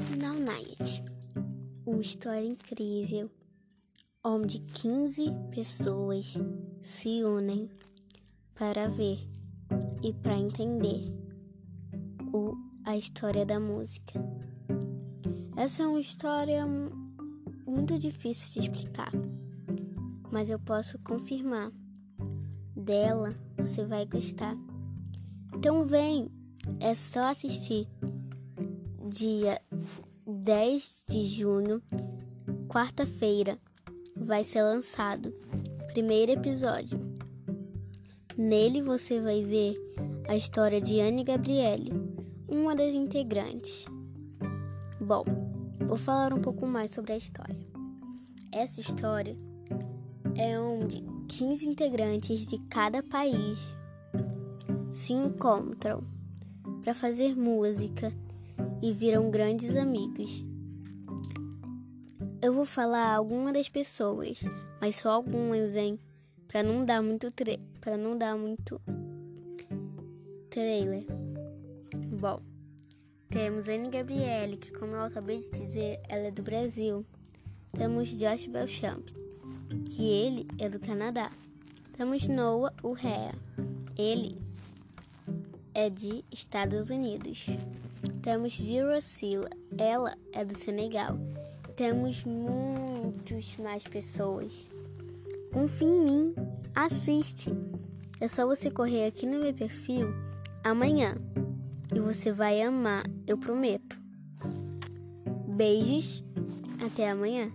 Night. Uma história incrível, onde 15 pessoas se unem para ver e para entender o, a história da música. Essa é uma história muito difícil de explicar, mas eu posso confirmar. Dela você vai gostar. Então vem, é só assistir dia 10 de junho, quarta-feira, vai ser lançado primeiro episódio. Nele você vai ver a história de Anne Gabriele, uma das integrantes. Bom, vou falar um pouco mais sobre a história. Essa história é onde 15 integrantes de cada país se encontram para fazer música e viram grandes amigos. Eu vou falar algumas das pessoas, mas só algumas, hein? Para não dar muito para não dar muito trailer. Bom, temos Anne Gabriele, que como eu acabei de dizer, ela é do Brasil. Temos Josh Belchamp, que ele é do Canadá. Temos Noah Urrea, ele é de Estados Unidos. Temos Girocila, ela é do Senegal. Temos muitos mais pessoas. Confia em mim, assiste. É só você correr aqui no meu perfil amanhã e você vai amar, eu prometo. Beijos, até amanhã.